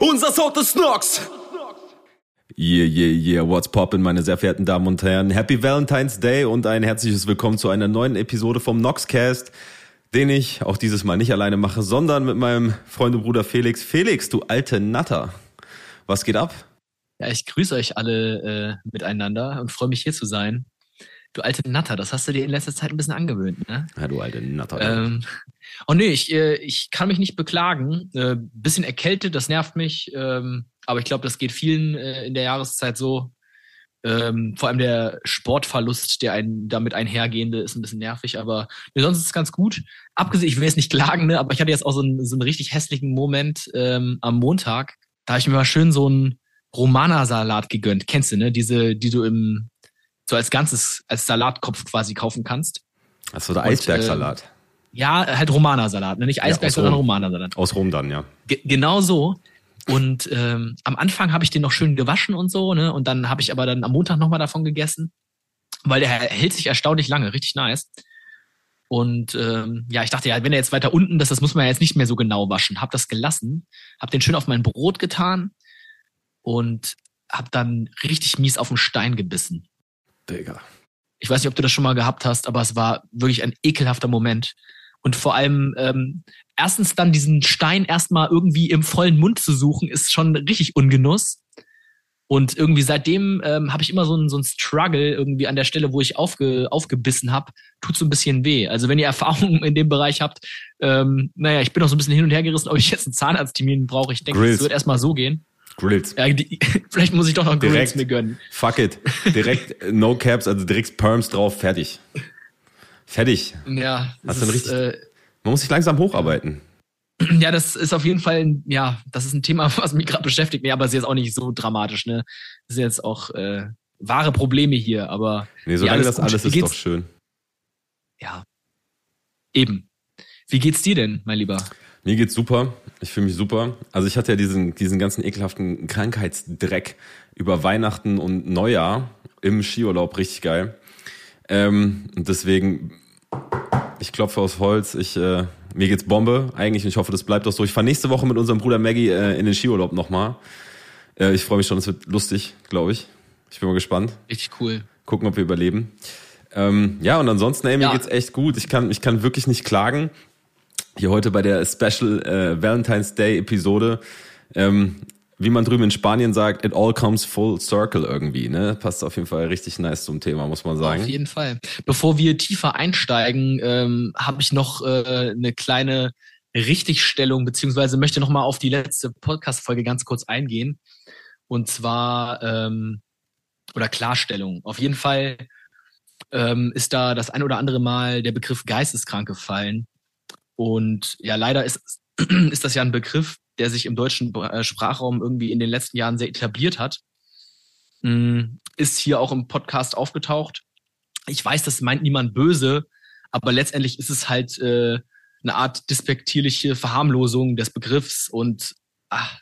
Unser Sound ist Snox! Yeah, yeah, yeah, what's poppin', meine sehr verehrten Damen und Herren. Happy Valentine's Day und ein herzliches Willkommen zu einer neuen Episode vom Noxcast, den ich auch dieses Mal nicht alleine mache, sondern mit meinem Freund und Bruder Felix. Felix, du alte Natter. Was geht ab? Ja, ich grüße euch alle äh, miteinander und freue mich hier zu sein. Du alte Natter, das hast du dir in letzter Zeit ein bisschen angewöhnt, ne? Ja, du alte Natter. Ähm, oh nee, ich, äh, ich kann mich nicht beklagen. Äh, bisschen erkältet, das nervt mich. Ähm, aber ich glaube, das geht vielen äh, in der Jahreszeit so. Ähm, vor allem der Sportverlust, der ein, damit einhergehende, ist ein bisschen nervig, aber nee, sonst ist es ganz gut. Abgesehen, ich will jetzt nicht klagen, ne, aber ich hatte jetzt auch so einen, so einen richtig hässlichen Moment ähm, am Montag. Da habe ich mir mal schön so einen Romana-Salat gegönnt. Kennst du, ne? Diese, die du im so als ganzes, als Salatkopf quasi kaufen kannst. Achso, der Eisbergsalat. Äh, ja, halt Romana-Salat, ne? nicht Eisberg, ja, sondern Romana-Salat. Aus Rom dann, ja. Ge genau so. Und ähm, am Anfang habe ich den noch schön gewaschen und so, ne? Und dann habe ich aber dann am Montag nochmal davon gegessen, weil der hält sich erstaunlich lange, richtig nice. Und ähm, ja, ich dachte ja, wenn er jetzt weiter unten ist, das muss man ja jetzt nicht mehr so genau waschen. Hab das gelassen, hab den schön auf mein Brot getan und hab dann richtig mies auf den Stein gebissen. Digga. Ich weiß nicht, ob du das schon mal gehabt hast, aber es war wirklich ein ekelhafter Moment. Und vor allem, ähm, erstens dann diesen Stein erstmal irgendwie im vollen Mund zu suchen, ist schon richtig Ungenuss. Und irgendwie seitdem ähm, habe ich immer so ein, so ein Struggle irgendwie an der Stelle, wo ich aufge, aufgebissen habe, tut so ein bisschen weh. Also wenn ihr Erfahrungen in dem Bereich habt, ähm, naja, ich bin auch so ein bisschen hin und her gerissen, ob ich jetzt einen Zahnarzttermin brauche. Ich denke, es wird erstmal so gehen. Grills. Ja, die, vielleicht muss ich doch noch Grills mir gönnen. Fuck it. Direkt No Caps, also direkt Perms drauf, fertig. Fertig. Ja. Hast ist, richtig, äh, man muss sich langsam hocharbeiten. Ja, das ist auf jeden Fall, ja, das ist ein Thema, was mich gerade beschäftigt. Nee, aber es ist jetzt auch nicht so dramatisch, ne? Das sind jetzt auch äh, wahre Probleme hier, aber. Nee, solange alles das alles ist doch schön. Ja. Eben. Wie geht's dir denn, mein Lieber? Mir geht's super. Ich fühle mich super. Also ich hatte ja diesen, diesen ganzen ekelhaften Krankheitsdreck über Weihnachten und Neujahr im Skiurlaub. Richtig geil. Ähm, und deswegen, ich klopfe aus Holz. Ich, äh, mir geht's Bombe eigentlich und ich hoffe, das bleibt auch so. Ich fahre nächste Woche mit unserem Bruder Maggie äh, in den Skiurlaub nochmal. Äh, ich freue mich schon, es wird lustig, glaube ich. Ich bin mal gespannt. Richtig cool. Gucken, ob wir überleben. Ähm, ja, und ansonsten, ey, mir ja. geht's echt gut. Ich kann, ich kann wirklich nicht klagen hier heute bei der Special äh, Valentine's Day Episode. Ähm, wie man drüben in Spanien sagt, it all comes full circle irgendwie, ne? Passt auf jeden Fall richtig nice zum Thema, muss man sagen. Auf jeden Fall. Bevor wir tiefer einsteigen, ähm, habe ich noch äh, eine kleine Richtigstellung, beziehungsweise möchte noch mal auf die letzte Podcast-Folge ganz kurz eingehen. Und zwar, ähm, oder Klarstellung. Auf jeden Fall ähm, ist da das ein oder andere Mal der Begriff geisteskrank gefallen. Und ja, leider ist, ist das ja ein Begriff, der sich im deutschen äh, Sprachraum irgendwie in den letzten Jahren sehr etabliert hat. Mm, ist hier auch im Podcast aufgetaucht. Ich weiß, das meint niemand böse, aber letztendlich ist es halt äh, eine Art despektierliche Verharmlosung des Begriffs und ach,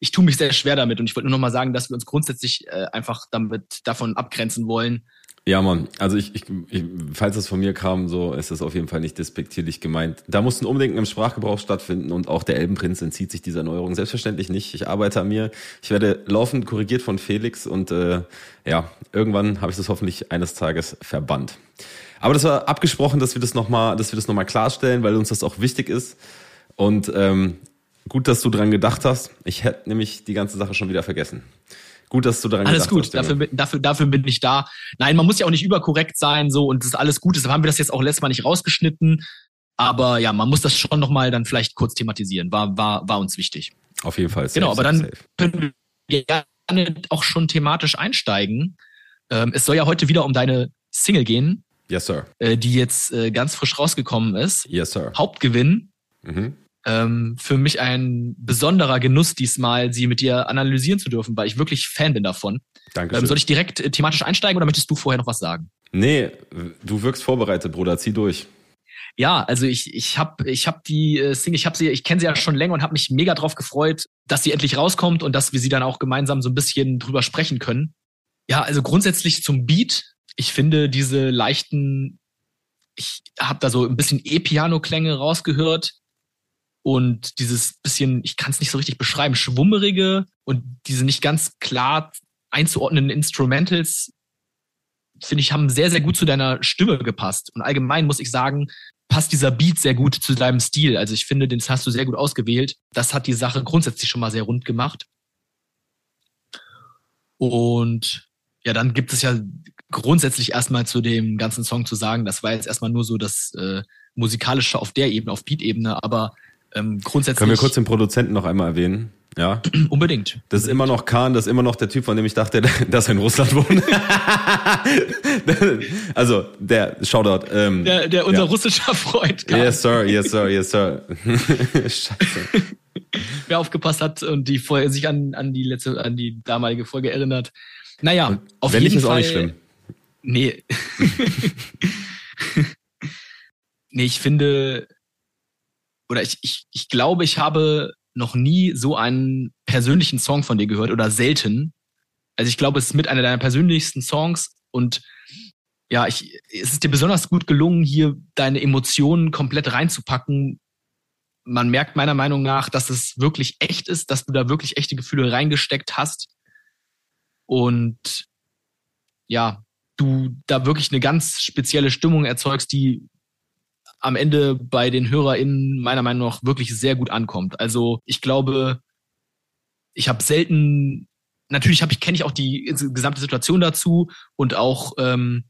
ich tue mich sehr schwer damit und ich wollte nur noch mal sagen, dass wir uns grundsätzlich äh, einfach damit davon abgrenzen wollen, ja, Mann. Also ich, ich, ich, falls es von mir kam, so ist es auf jeden Fall nicht despektierlich gemeint. Da muss ein Umdenken im Sprachgebrauch stattfinden und auch der Elbenprinz entzieht sich dieser Neuerung. Selbstverständlich nicht. Ich arbeite an mir. Ich werde laufend korrigiert von Felix und äh, ja, irgendwann habe ich das hoffentlich eines Tages verbannt. Aber das war abgesprochen, dass wir das nochmal, dass wir das nochmal klarstellen, weil uns das auch wichtig ist. Und ähm, gut, dass du dran gedacht hast. Ich hätte nämlich die ganze Sache schon wieder vergessen. Gut, dass du daran alles gut, hast. Alles gut, dafür, dafür, dafür bin ich da. Nein, man muss ja auch nicht überkorrekt sein so und das ist alles gut. Deshalb haben wir das jetzt auch letztes Mal nicht rausgeschnitten. Aber ja, man muss das schon nochmal dann vielleicht kurz thematisieren. War, war, war uns wichtig. Auf jeden Fall. Safe, genau, aber dann safe. können wir gerne auch schon thematisch einsteigen. Ähm, es soll ja heute wieder um deine Single gehen. Yes, sir. Äh, die jetzt äh, ganz frisch rausgekommen ist. Yes, sir. Hauptgewinn. Mhm ähm, für mich ein besonderer Genuss diesmal, sie mit dir analysieren zu dürfen, weil ich wirklich Fan bin davon. Danke. Ähm, soll ich direkt äh, thematisch einsteigen oder möchtest du vorher noch was sagen? Nee, du wirkst vorbereitet, Bruder. Zieh durch. Ja, also ich ich habe ich hab die äh, Single, ich habe sie, ich kenne sie ja schon länger und habe mich mega drauf gefreut, dass sie endlich rauskommt und dass wir sie dann auch gemeinsam so ein bisschen drüber sprechen können. Ja, also grundsätzlich zum Beat. Ich finde diese leichten, ich habe da so ein bisschen E-Piano-Klänge rausgehört und dieses bisschen, ich kann es nicht so richtig beschreiben, schwummerige und diese nicht ganz klar einzuordnenden Instrumentals, finde ich, haben sehr, sehr gut zu deiner Stimme gepasst. Und allgemein muss ich sagen, passt dieser Beat sehr gut zu deinem Stil. Also ich finde, den hast du sehr gut ausgewählt. Das hat die Sache grundsätzlich schon mal sehr rund gemacht. Und ja, dann gibt es ja grundsätzlich erstmal zu dem ganzen Song zu sagen, das war jetzt erstmal nur so das äh, musikalische auf der Ebene, auf Beat-Ebene, aber ähm, grundsätzlich. Können wir kurz den Produzenten noch einmal erwähnen? Ja. Unbedingt. Das ist immer noch Khan, das ist immer noch der Typ, von dem ich dachte, dass er in Russland wohnt. also, der Shoutout. Ähm, der, der unser ja. russischer Freund. Khan. Yes, sir, yes, sir, yes, sir. Scheiße. Wer aufgepasst hat und die vorher sich an, an die letzte, an die damalige Folge erinnert. Naja, und auf wenn jeden nicht, Fall. Ist auch nicht schlimm. Nee. nee, ich finde, oder ich, ich, ich glaube, ich habe noch nie so einen persönlichen Song von dir gehört oder selten. Also ich glaube, es ist mit einer deiner persönlichsten Songs und ja, ich, es ist dir besonders gut gelungen, hier deine Emotionen komplett reinzupacken. Man merkt meiner Meinung nach, dass es wirklich echt ist, dass du da wirklich echte Gefühle reingesteckt hast und ja, du da wirklich eine ganz spezielle Stimmung erzeugst, die am Ende bei den HörerInnen meiner Meinung nach wirklich sehr gut ankommt. Also ich glaube, ich habe selten, natürlich habe ich, kenne ich auch die gesamte Situation dazu und auch ähm,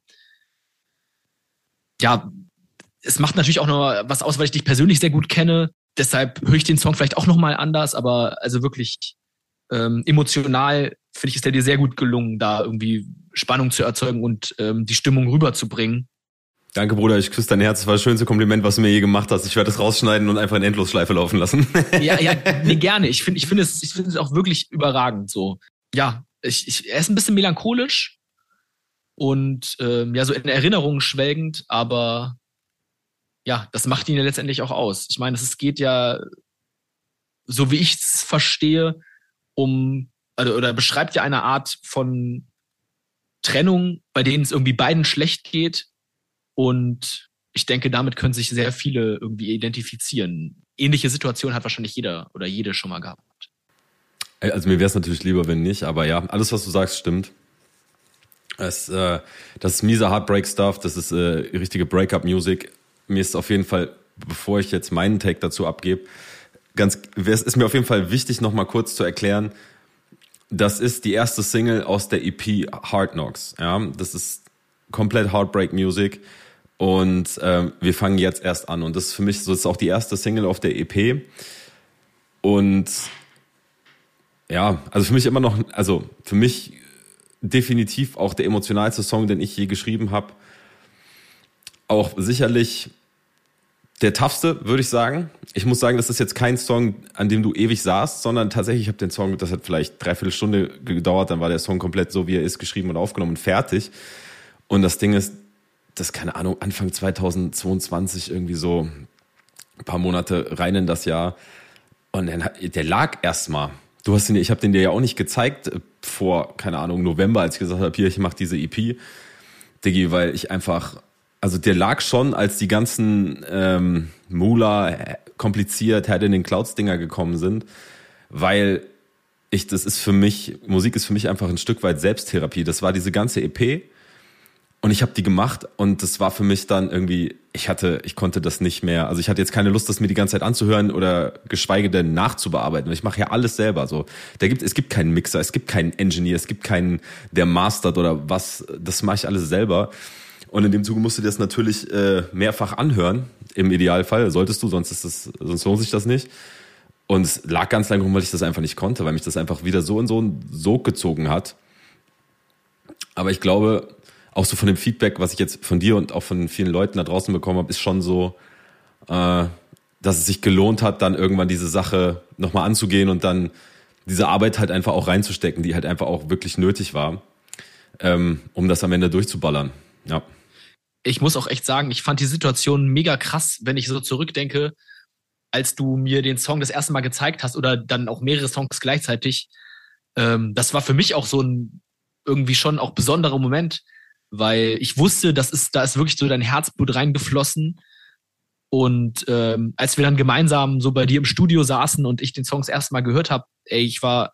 ja, es macht natürlich auch noch was aus, weil ich dich persönlich sehr gut kenne. Deshalb höre ich den Song vielleicht auch nochmal anders, aber also wirklich ähm, emotional finde ich, ist der dir sehr gut gelungen, da irgendwie Spannung zu erzeugen und ähm, die Stimmung rüberzubringen. Danke, Bruder, ich küsse dein Herz. Das war das schönste Kompliment, was du mir je gemacht hast. Ich werde es rausschneiden und einfach in Endlosschleife laufen lassen. ja, ja, nee, gerne. Ich finde ich finde es, ich finde es auch wirklich überragend so. Ja, ich, ich, er ist ein bisschen melancholisch und ähm, ja, so in Erinnerungen schwelgend, aber ja, das macht ihn ja letztendlich auch aus. Ich meine, es geht ja, so wie ich es verstehe, um, also, oder beschreibt ja eine Art von Trennung, bei denen es irgendwie beiden schlecht geht und ich denke, damit können sich sehr viele irgendwie identifizieren. Ähnliche Situation hat wahrscheinlich jeder oder jede schon mal gehabt. Also mir wäre es natürlich lieber, wenn nicht, aber ja, alles, was du sagst, stimmt. Das, äh, das ist miese Heartbreak-Stuff, das ist äh, richtige Break-up-Music. Mir ist auf jeden Fall, bevor ich jetzt meinen Take dazu abgebe, ganz, es ist mir auf jeden Fall wichtig, nochmal kurz zu erklären, das ist die erste Single aus der EP Hard Knocks. Ja, das ist komplett Heartbreak Music. Und ähm, wir fangen jetzt erst an. Und das ist für mich so, ist auch die erste Single auf der EP. Und ja, also für mich immer noch, also für mich definitiv auch der emotionalste Song, den ich je geschrieben habe. Auch sicherlich der toughste, würde ich sagen. Ich muss sagen, das ist jetzt kein Song, an dem du ewig saßt, sondern tatsächlich, ich habe den Song, das hat vielleicht dreiviertel Stunde gedauert, dann war der Song komplett so, wie er ist, geschrieben und aufgenommen und fertig. Und das Ding ist, das keine Ahnung, Anfang 2022 irgendwie so ein paar Monate rein in das Jahr. Und dann, der lag erstmal. Du hast ihn, ich habe den dir ja auch nicht gezeigt äh, vor, keine Ahnung, November, als ich gesagt habe, hier, ich mache diese EP, Diggi, weil ich einfach, also der lag schon, als die ganzen ähm, Mula äh, kompliziert, Head in den Clouds Dinger gekommen sind, weil ich, das ist für mich, Musik ist für mich einfach ein Stück weit Selbsttherapie. Das war diese ganze EP und ich habe die gemacht und das war für mich dann irgendwie, ich hatte, ich konnte das nicht mehr. Also ich hatte jetzt keine Lust, das mir die ganze Zeit anzuhören oder geschweige denn nachzubearbeiten. Ich mache ja alles selber. So, da gibt es gibt keinen Mixer, es gibt keinen Engineer, es gibt keinen, der mastert oder was. Das mache ich alles selber. Und in dem Zuge musst du dir das natürlich äh, mehrfach anhören. Im Idealfall solltest du, sonst ist das, sonst lohnt sich das nicht. Und es lag ganz lange rum, weil ich das einfach nicht konnte, weil mich das einfach wieder so in so einen Sog gezogen hat. Aber ich glaube, auch so von dem Feedback, was ich jetzt von dir und auch von vielen Leuten da draußen bekommen habe, ist schon so, äh, dass es sich gelohnt hat, dann irgendwann diese Sache nochmal anzugehen und dann diese Arbeit halt einfach auch reinzustecken, die halt einfach auch wirklich nötig war, ähm, um das am Ende durchzuballern. Ja. Ich muss auch echt sagen, ich fand die Situation mega krass, wenn ich so zurückdenke, als du mir den Song das erste Mal gezeigt hast oder dann auch mehrere Songs gleichzeitig. Ähm, das war für mich auch so ein irgendwie schon auch besonderer Moment, weil ich wusste, das ist, da ist wirklich so dein Herzblut reingeflossen. Und ähm, als wir dann gemeinsam so bei dir im Studio saßen und ich den Song das erste Mal gehört habe, ey, ich war,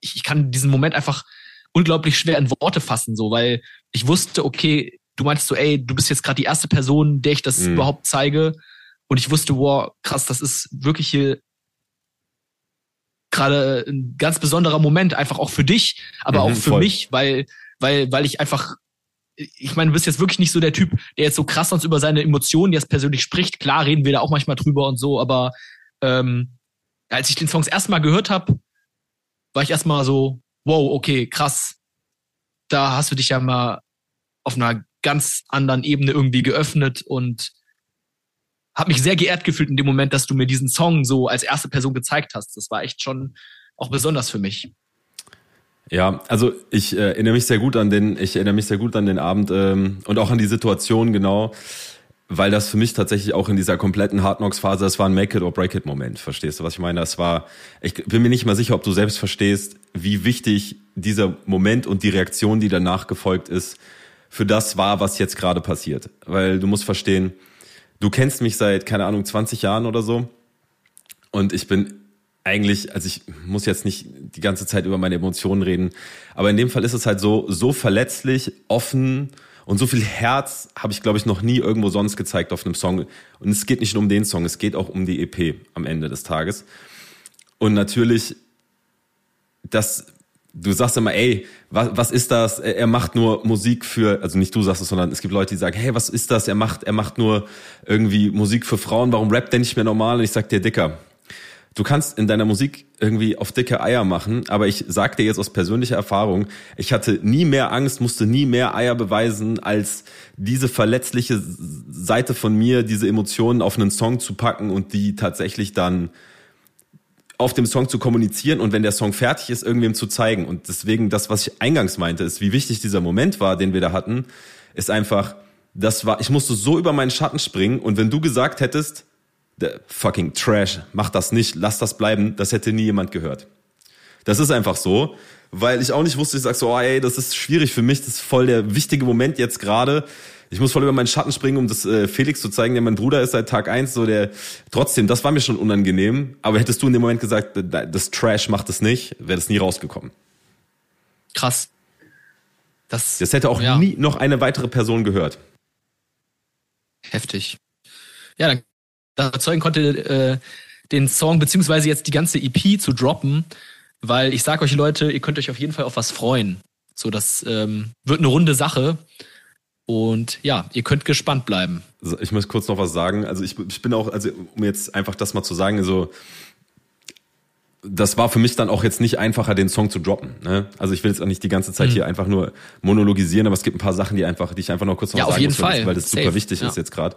ich, ich kann diesen Moment einfach unglaublich schwer in Worte fassen, so, weil ich wusste, okay, du meintest so, ey, du bist jetzt gerade die erste Person, der ich das mhm. überhaupt zeige. Und ich wusste, wow, krass, das ist wirklich hier gerade ein ganz besonderer Moment, einfach auch für dich, aber mhm, auch für voll. mich, weil, weil, weil ich einfach ich meine, du bist jetzt wirklich nicht so der Typ, der jetzt so krass sonst über seine Emotionen jetzt persönlich spricht. Klar reden wir da auch manchmal drüber und so, aber ähm, als ich den Songs erstmal gehört habe, war ich erstmal so, wow, okay, krass. Da hast du dich ja mal auf einer ganz anderen Ebene irgendwie geöffnet und habe mich sehr geehrt gefühlt in dem Moment, dass du mir diesen Song so als erste Person gezeigt hast. Das war echt schon auch besonders für mich. Ja, also ich äh, erinnere mich sehr gut an den, ich erinnere mich sehr gut an den Abend ähm, und auch an die Situation genau, weil das für mich tatsächlich auch in dieser kompletten Hard Knocks Phase, das war ein Make it or Break it Moment. Verstehst du, was ich meine? Das war, ich bin mir nicht mal sicher, ob du selbst verstehst, wie wichtig dieser Moment und die Reaktion, die danach gefolgt ist, für das war, was jetzt gerade passiert. Weil du musst verstehen, du kennst mich seit keine Ahnung 20 Jahren oder so und ich bin eigentlich, also ich muss jetzt nicht die ganze Zeit über meine Emotionen reden, aber in dem Fall ist es halt so, so verletzlich, offen und so viel Herz habe ich, glaube ich, noch nie irgendwo sonst gezeigt auf einem Song. Und es geht nicht nur um den Song, es geht auch um die EP am Ende des Tages. Und natürlich, das, du sagst immer, ey, was, was ist das? Er macht nur Musik für, also nicht du sagst es, sondern es gibt Leute, die sagen, hey, was ist das? Er macht, er macht nur irgendwie Musik für Frauen. Warum rappt der nicht mehr normal? Und ich sag dir, Dicker, du kannst in deiner Musik irgendwie auf dicke Eier machen, aber ich sag dir jetzt aus persönlicher Erfahrung, ich hatte nie mehr Angst, musste nie mehr Eier beweisen, als diese verletzliche Seite von mir, diese Emotionen auf einen Song zu packen und die tatsächlich dann auf dem Song zu kommunizieren und wenn der Song fertig ist, irgendwem zu zeigen. Und deswegen, das, was ich eingangs meinte, ist, wie wichtig dieser Moment war, den wir da hatten, ist einfach, das war, ich musste so über meinen Schatten springen und wenn du gesagt hättest, fucking Trash, mach das nicht, lass das bleiben, das hätte nie jemand gehört. Das ist einfach so, weil ich auch nicht wusste, ich sag so, oh, ey, das ist schwierig für mich, das ist voll der wichtige Moment jetzt gerade. Ich muss voll über meinen Schatten springen, um das äh, Felix zu zeigen, der mein Bruder ist seit Tag eins, so der trotzdem, das war mir schon unangenehm, aber hättest du in dem Moment gesagt, das Trash macht es nicht, wäre das nie rausgekommen. Krass. Das, das hätte auch ja. nie noch eine weitere Person gehört. Heftig. Ja, dann überzeugen konnte, äh, den Song beziehungsweise jetzt die ganze EP zu droppen, weil ich sage euch Leute, ihr könnt euch auf jeden Fall auf was freuen. So, das ähm, wird eine runde Sache. Und ja, ihr könnt gespannt bleiben. Ich muss kurz noch was sagen. Also ich, ich bin auch, also um jetzt einfach das mal zu sagen, also das war für mich dann auch jetzt nicht einfacher, den Song zu droppen. Ne? Also ich will jetzt auch nicht die ganze Zeit mhm. hier einfach nur monologisieren, aber es gibt ein paar Sachen, die einfach, die ich einfach noch kurz noch ja, sagen auf jeden muss, Fall. weil das Safe. super wichtig ja. ist jetzt gerade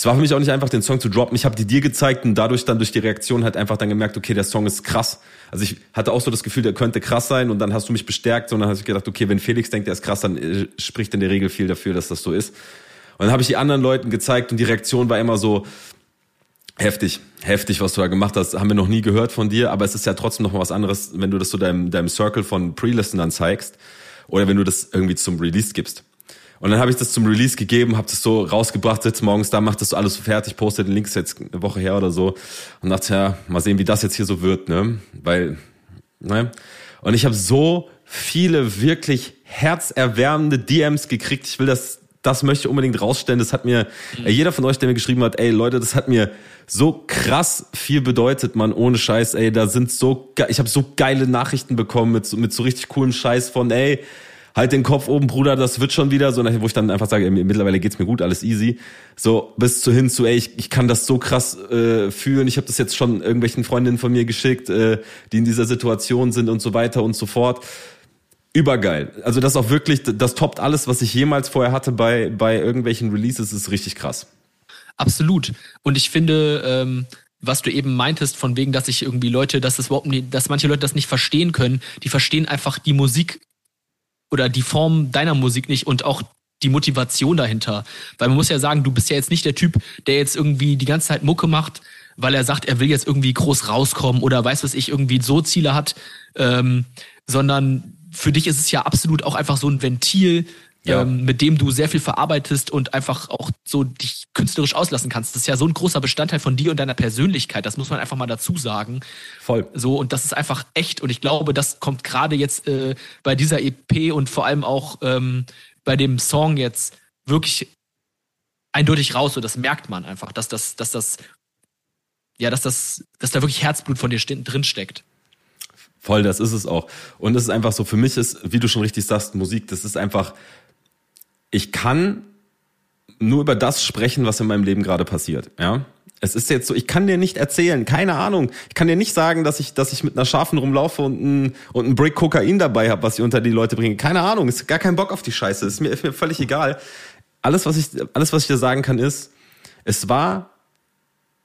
es war für mich auch nicht einfach, den Song zu droppen. Ich habe die dir gezeigt und dadurch dann durch die Reaktion halt einfach dann gemerkt, okay, der Song ist krass. Also ich hatte auch so das Gefühl, der könnte krass sein und dann hast du mich bestärkt und dann habe ich gedacht, okay, wenn Felix denkt, der ist krass, dann äh, spricht in der Regel viel dafür, dass das so ist. Und dann habe ich die anderen Leuten gezeigt und die Reaktion war immer so heftig, heftig, was du da gemacht hast. Haben wir noch nie gehört von dir, aber es ist ja trotzdem noch was anderes, wenn du das so deinem, deinem Circle von Pre-Listenern zeigst oder wenn du das irgendwie zum Release gibst. Und dann habe ich das zum Release gegeben, habe das so rausgebracht, sitze morgens da, mach das so alles so fertig, poste den Links jetzt eine Woche her oder so und dachte, ja, mal sehen, wie das jetzt hier so wird, ne? Weil, ne? Und ich habe so viele wirklich herzerwärmende DMs gekriegt. Ich will das, das möchte ich unbedingt rausstellen. Das hat mir, mhm. ey, jeder von euch, der mir geschrieben hat, ey Leute, das hat mir so krass viel bedeutet, man, ohne Scheiß, ey, da sind so, ich habe so geile Nachrichten bekommen mit, mit so richtig coolen Scheiß von, ey, halt den Kopf oben, Bruder, das wird schon wieder, so, wo ich dann einfach sage, ey, mittlerweile geht's mir gut, alles easy. So, bis zu hin zu, ey, ich, ich kann das so krass äh, fühlen. Ich habe das jetzt schon irgendwelchen Freundinnen von mir geschickt, äh, die in dieser Situation sind und so weiter und so fort. Übergeil. Also das auch wirklich, das toppt alles, was ich jemals vorher hatte bei, bei irgendwelchen Releases, ist richtig krass. Absolut. Und ich finde, ähm, was du eben meintest, von wegen, dass ich irgendwie Leute, dass das überhaupt nicht, dass manche Leute das nicht verstehen können, die verstehen einfach die Musik oder die Form deiner Musik nicht und auch die Motivation dahinter. Weil man muss ja sagen, du bist ja jetzt nicht der Typ, der jetzt irgendwie die ganze Zeit Mucke macht, weil er sagt, er will jetzt irgendwie groß rauskommen oder weiß was ich, irgendwie so Ziele hat, ähm, sondern für dich ist es ja absolut auch einfach so ein Ventil, ja. ähm, mit dem du sehr viel verarbeitest und einfach auch so dich künstlerisch auslassen kannst. Das ist ja so ein großer Bestandteil von dir und deiner Persönlichkeit. Das muss man einfach mal dazu sagen. Voll. So, und das ist einfach echt. Und ich glaube, das kommt gerade jetzt äh, bei dieser EP und vor allem auch ähm, bei dem Song jetzt wirklich eindeutig raus. So, das merkt man einfach, dass das, dass das, ja, dass das, dass da wirklich Herzblut von dir drin steckt. Voll, das ist es auch. Und es ist einfach so, für mich ist, wie du schon richtig sagst, Musik, das ist einfach, ich kann nur über das sprechen, was in meinem Leben gerade passiert, ja. Es ist jetzt so, ich kann dir nicht erzählen, keine Ahnung. Ich kann dir nicht sagen, dass ich, dass ich mit einer Schafen rumlaufe und ein, und ein Brick Kokain dabei habe, was ich unter die Leute bringe. Keine Ahnung, ist gar kein Bock auf die Scheiße. Ist mir, ist mir völlig egal. Alles, was ich, alles, was ich dir sagen kann, ist, es war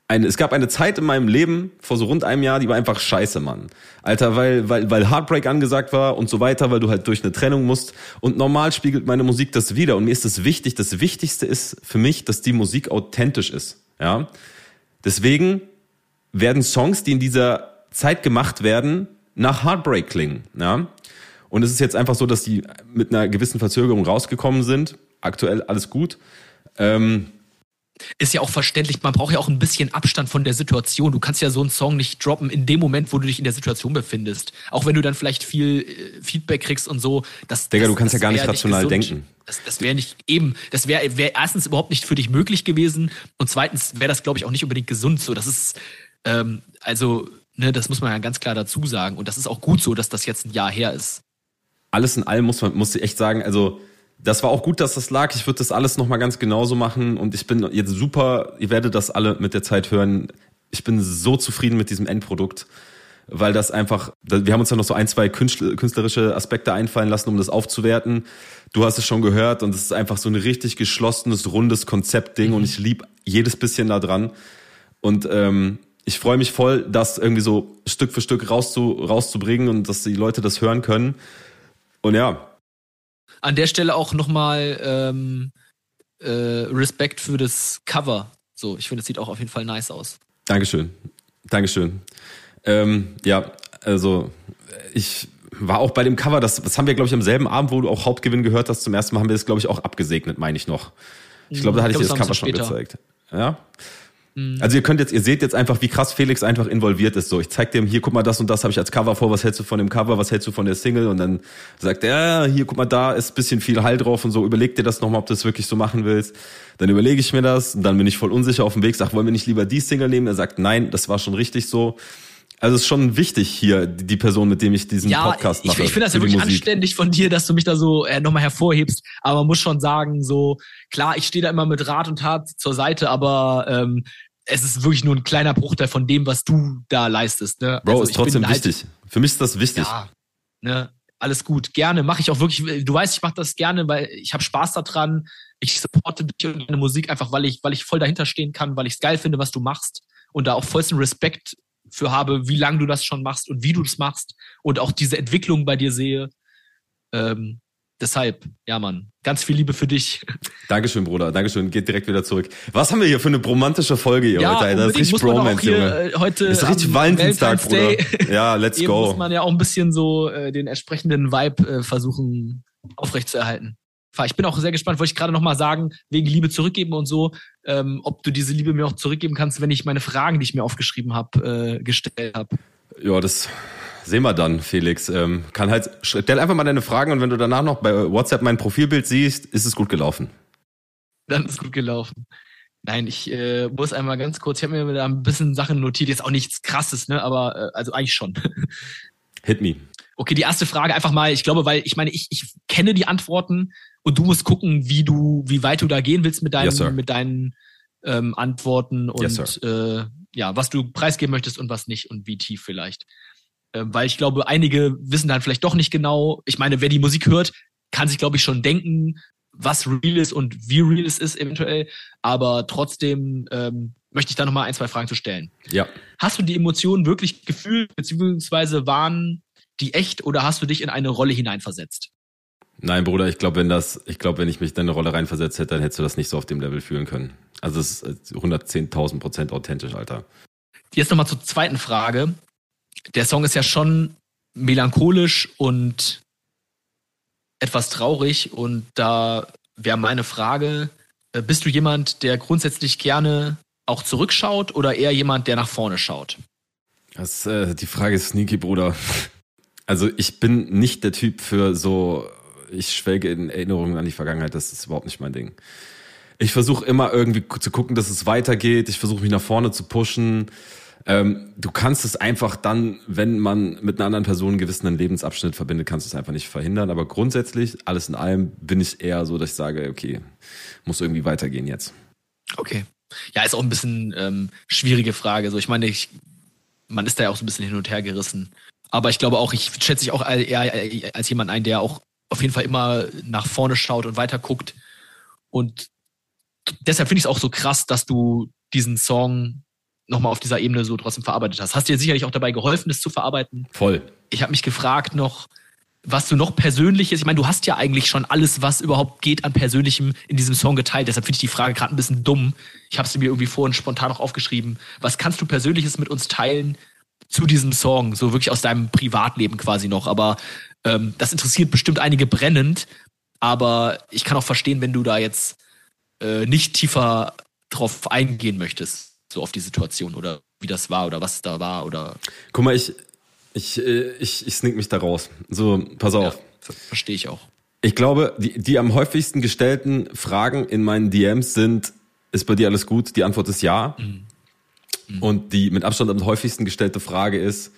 eine, es gab eine Zeit in meinem Leben vor so rund einem Jahr, die war einfach scheiße, Mann. Alter, weil, weil, weil Heartbreak angesagt war und so weiter, weil du halt durch eine Trennung musst. Und normal spiegelt meine Musik das wieder. Und mir ist das wichtig. Das Wichtigste ist für mich, dass die Musik authentisch ist. Ja. Deswegen werden Songs, die in dieser Zeit gemacht werden, nach Heartbreak klingen. Ja. Und es ist jetzt einfach so, dass die mit einer gewissen Verzögerung rausgekommen sind. Aktuell alles gut. Ähm, ist ja auch verständlich, man braucht ja auch ein bisschen Abstand von der Situation. Du kannst ja so einen Song nicht droppen in dem Moment, wo du dich in der Situation befindest. Auch wenn du dann vielleicht viel äh, Feedback kriegst und so. Das, Digga, das, du kannst ja gar nicht rational nicht denken. Das, das wäre nicht eben, das wäre wär erstens überhaupt nicht für dich möglich gewesen und zweitens wäre das, glaube ich, auch nicht unbedingt gesund so. Das ist, ähm, also, ne, das muss man ja ganz klar dazu sagen. Und das ist auch gut so, dass das jetzt ein Jahr her ist. Alles in allem muss man, muss ich echt sagen, also, das war auch gut, dass das lag. Ich würde das alles nochmal ganz genauso machen und ich bin jetzt super, ihr werdet das alle mit der Zeit hören. Ich bin so zufrieden mit diesem Endprodukt, weil das einfach, wir haben uns ja noch so ein, zwei künstlerische Aspekte einfallen lassen, um das aufzuwerten. Du hast es schon gehört und es ist einfach so ein richtig geschlossenes, rundes Konzeptding mhm. und ich liebe jedes bisschen da dran. Und ähm, ich freue mich voll, das irgendwie so Stück für Stück rauszu, rauszubringen und dass die Leute das hören können. Und ja, an der Stelle auch nochmal ähm, äh, Respekt für das Cover. So, ich finde, es sieht auch auf jeden Fall nice aus. Dankeschön. Dankeschön. Ähm, ja, also ich war auch bei dem Cover, das, das haben wir, glaube ich, am selben Abend, wo du auch Hauptgewinn gehört hast, zum ersten Mal haben wir das, glaube ich, auch abgesegnet, meine ich noch. Ich glaube, da hatte ich, ich dir das Cover schon gezeigt. Ja. Mhm. Also ihr könnt jetzt, ihr seht jetzt einfach, wie krass Felix einfach involviert ist. So, ich zeig dem hier, guck mal, das und das habe ich als Cover vor. Was hältst du von dem Cover? Was hältst du von der Single? Und dann sagt er, ja, hier, guck mal, da ist bisschen viel Hall drauf und so. Überleg dir das nochmal, ob du das wirklich so machen willst. Dann überlege ich mir das und dann bin ich voll unsicher auf dem Weg. Sag, wollen wir nicht lieber die Single nehmen? Er sagt, nein, das war schon richtig so. Also es ist schon wichtig hier, die Person, mit dem ich diesen ja, Podcast mache. Ich, ich finde das ja wirklich anständig von dir, dass du mich da so äh, nochmal hervorhebst. Aber man muss schon sagen, so, klar, ich stehe da immer mit Rat und Tat zur Seite, aber ähm, es ist wirklich nur ein kleiner Bruchteil von dem, was du da leistest. Ne? Bro, also ist trotzdem halt, wichtig. Für mich ist das wichtig. Ja, ne? Alles gut, gerne. Mache ich auch wirklich. Du weißt, ich mache das gerne, weil ich habe Spaß daran. Ich supporte dich und deine Musik einfach, weil ich, weil ich voll dahinter stehen kann, weil ich es geil finde, was du machst und da auch vollsten Respekt für habe, wie lange du das schon machst und wie du das machst und auch diese Entwicklung bei dir sehe. Ähm, Deshalb, ja, Mann, ganz viel Liebe für dich. Dankeschön, Bruder. Dankeschön. Geht direkt wieder zurück. Was haben wir hier für eine romantische Folge hier ja, heute? Das ist richtig Bromance, Junge. Äh, heute das ist richtig Valentinstag, Bruder. Ja, let's Eben go. muss man ja auch ein bisschen so äh, den entsprechenden Vibe äh, versuchen aufrechtzuerhalten. Ich bin auch sehr gespannt, wollte ich gerade nochmal sagen, wegen Liebe zurückgeben und so, ähm, ob du diese Liebe mir auch zurückgeben kannst, wenn ich meine Fragen, die ich mir aufgeschrieben habe, äh, gestellt habe. Ja, das Sehen wir dann, Felix. Ähm, kann halt, stell einfach mal deine Fragen und wenn du danach noch bei WhatsApp mein Profilbild siehst, ist es gut gelaufen. Dann ist es gut gelaufen. Nein, ich äh, muss einmal ganz kurz, ich habe mir da ein bisschen Sachen notiert, jetzt auch nichts krasses, ne? Aber äh, also eigentlich schon. Hit me. Okay, die erste Frage einfach mal, ich glaube, weil ich meine, ich, ich kenne die Antworten und du musst gucken, wie du, wie weit du da gehen willst mit deinen, yes, mit deinen ähm, Antworten und yes, äh, ja, was du preisgeben möchtest und was nicht und wie tief vielleicht. Ähm, weil ich glaube, einige wissen dann vielleicht doch nicht genau. Ich meine, wer die Musik hört, kann sich, glaube ich, schon denken, was real ist und wie real es ist eventuell. Aber trotzdem ähm, möchte ich da nochmal ein, zwei Fragen zu stellen. Ja. Hast du die Emotionen wirklich gefühlt, beziehungsweise waren die echt oder hast du dich in eine Rolle hineinversetzt? Nein, Bruder, ich glaube, wenn das, ich glaube, wenn ich mich in eine Rolle reinversetzt hätte, dann hättest du das nicht so auf dem Level fühlen können. Also es ist 110.000 Prozent authentisch, Alter. Jetzt nochmal zur zweiten Frage der Song ist ja schon melancholisch und etwas traurig und da wäre meine Frage, äh, bist du jemand, der grundsätzlich gerne auch zurückschaut oder eher jemand, der nach vorne schaut? Das, äh, die Frage ist sneaky, Bruder. Also ich bin nicht der Typ für so, ich schwelge in Erinnerungen an die Vergangenheit, das ist überhaupt nicht mein Ding. Ich versuche immer irgendwie zu gucken, dass es weitergeht. Ich versuche mich nach vorne zu pushen. Ähm, du kannst es einfach dann, wenn man mit einer anderen Person einen gewissen Lebensabschnitt verbindet, kannst du es einfach nicht verhindern. Aber grundsätzlich, alles in allem, bin ich eher so, dass ich sage, okay, muss irgendwie weitergehen jetzt. Okay. Ja, ist auch ein bisschen ähm, schwierige Frage. So, ich meine, ich, man ist da ja auch so ein bisschen hin und her gerissen. Aber ich glaube auch, ich schätze dich auch eher als jemand ein, der auch auf jeden Fall immer nach vorne schaut und weiter guckt. Und deshalb finde ich es auch so krass, dass du diesen Song nochmal auf dieser Ebene so trotzdem verarbeitet hast. Hast dir sicherlich auch dabei geholfen, das zu verarbeiten? Voll. Ich habe mich gefragt noch, was du noch Persönliches, ich meine, du hast ja eigentlich schon alles, was überhaupt geht an Persönlichem in diesem Song geteilt. Deshalb finde ich die Frage gerade ein bisschen dumm. Ich habe sie mir irgendwie vorhin spontan noch aufgeschrieben. Was kannst du Persönliches mit uns teilen zu diesem Song? So wirklich aus deinem Privatleben quasi noch. Aber ähm, das interessiert bestimmt einige brennend. Aber ich kann auch verstehen, wenn du da jetzt äh, nicht tiefer drauf eingehen möchtest, so auf die Situation oder wie das war oder was da war oder. Guck mal, ich, ich, äh, ich, ich sneak mich da raus. So, pass auf. Ja, verstehe ich auch. Ich glaube, die, die am häufigsten gestellten Fragen in meinen DMs sind, ist bei dir alles gut? Die Antwort ist ja. Mhm. Mhm. Und die mit Abstand am häufigsten gestellte Frage ist,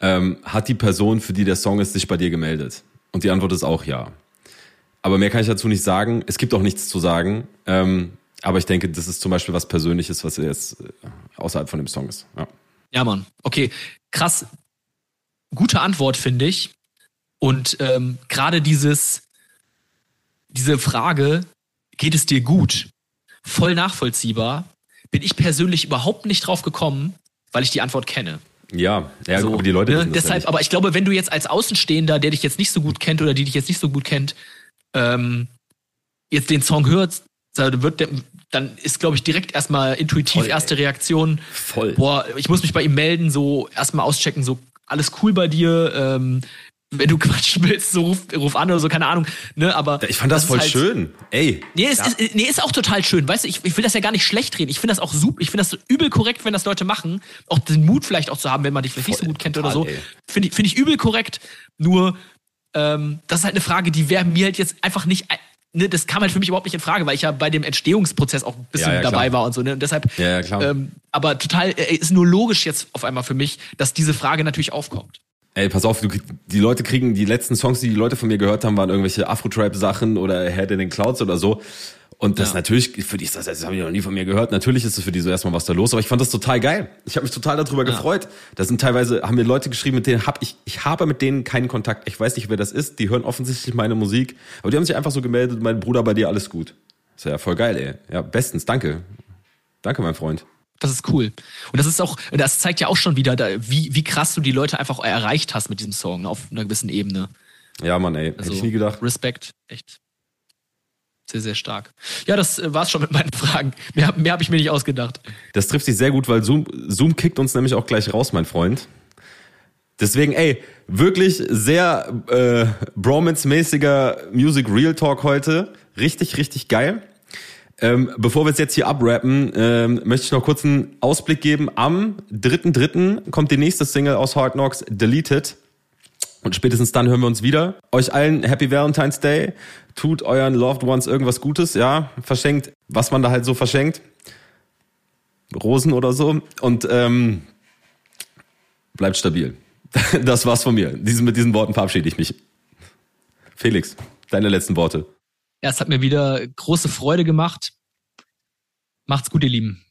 ähm, hat die Person, für die der Song ist, sich bei dir gemeldet? Und die Antwort ist auch ja. Aber mehr kann ich dazu nicht sagen. Es gibt auch nichts zu sagen. Ähm, aber ich denke, das ist zum Beispiel was Persönliches, was jetzt äh, außerhalb von dem Song ist. Ja, ja Mann. Okay, krass. Gute Antwort, finde ich. Und ähm, gerade dieses, diese Frage, geht es dir gut? Voll nachvollziehbar. Bin ich persönlich überhaupt nicht drauf gekommen, weil ich die Antwort kenne. Ja, ja, so, aber die Leute ne, deshalb, ja aber ich glaube, wenn du jetzt als Außenstehender, der dich jetzt nicht so gut kennt oder die dich jetzt nicht so gut kennt, ähm, jetzt den Song hört, wird der, dann ist, glaube ich, direkt erstmal intuitiv Voll, erste Reaktion. Voll. Boah, ich muss mich bei ihm melden, so erstmal auschecken, so alles cool bei dir. Ähm, wenn du quatschen willst, so ruf, ruf an oder so, keine Ahnung. Ne, aber ich fand das, das voll halt, schön. Ey. Nee, es ja. ist, nee, ist auch total schön. Weißt du, ich, ich will das ja gar nicht schlecht reden. Ich finde das auch super. Ich finde das übel korrekt, wenn das Leute machen. Auch den Mut vielleicht auch zu haben, wenn man dich vielleicht voll, nicht so gut kennt total, oder so. Finde ich, find ich übel korrekt. Nur ähm, das ist halt eine Frage, die wäre mir halt jetzt einfach nicht. Ne, das kam halt für mich überhaupt nicht in Frage, weil ich ja bei dem Entstehungsprozess auch ein bisschen ja, ja, dabei war und so. Ne? Und deshalb, ja, ja, klar. Ähm, aber total, äh, ist nur logisch jetzt auf einmal für mich, dass diese Frage natürlich aufkommt. Ey, pass auf, du, die Leute kriegen, die letzten Songs, die die Leute von mir gehört haben, waren irgendwelche Afro-Trap-Sachen oder Head in den Clouds oder so. Und das ja. natürlich, für die ist das, das haben die noch nie von mir gehört. Natürlich ist es für die so erstmal was da los, aber ich fand das total geil. Ich habe mich total darüber ja. gefreut. Da sind teilweise, haben mir Leute geschrieben, mit denen hab ich, ich habe mit denen keinen Kontakt. Ich weiß nicht, wer das ist. Die hören offensichtlich meine Musik. Aber die haben sich einfach so gemeldet, mein Bruder, bei dir alles gut. ist ja voll geil, ey. Ja, bestens, danke. Danke, mein Freund. Das ist cool. Und das ist auch, das zeigt ja auch schon wieder, wie, wie krass du die Leute einfach erreicht hast mit diesem Song auf einer gewissen Ebene. Ja, Mann, ey. Also, Hätte ich nie gedacht. Respekt, echt. Sehr, sehr stark. Ja, das äh, war's schon mit meinen Fragen. Mehr, mehr habe ich mir nicht ausgedacht. Das trifft sich sehr gut, weil Zoom, Zoom kickt uns nämlich auch gleich raus, mein Freund. Deswegen, ey, wirklich sehr äh, Bromance-mäßiger Music Real Talk heute. Richtig, richtig geil. Ähm, bevor wir es jetzt hier abrappen, ähm, möchte ich noch kurz einen Ausblick geben. Am 3.3. kommt die nächste Single aus Hard Knocks, Deleted. Und spätestens dann hören wir uns wieder. Euch allen Happy Valentine's Day. Tut euren Loved Ones irgendwas Gutes, ja. Verschenkt, was man da halt so verschenkt. Rosen oder so. Und ähm, bleibt stabil. Das war's von mir. Mit diesen Worten verabschiede ich mich. Felix, deine letzten Worte. Ja, es hat mir wieder große Freude gemacht. Macht's gut, ihr Lieben.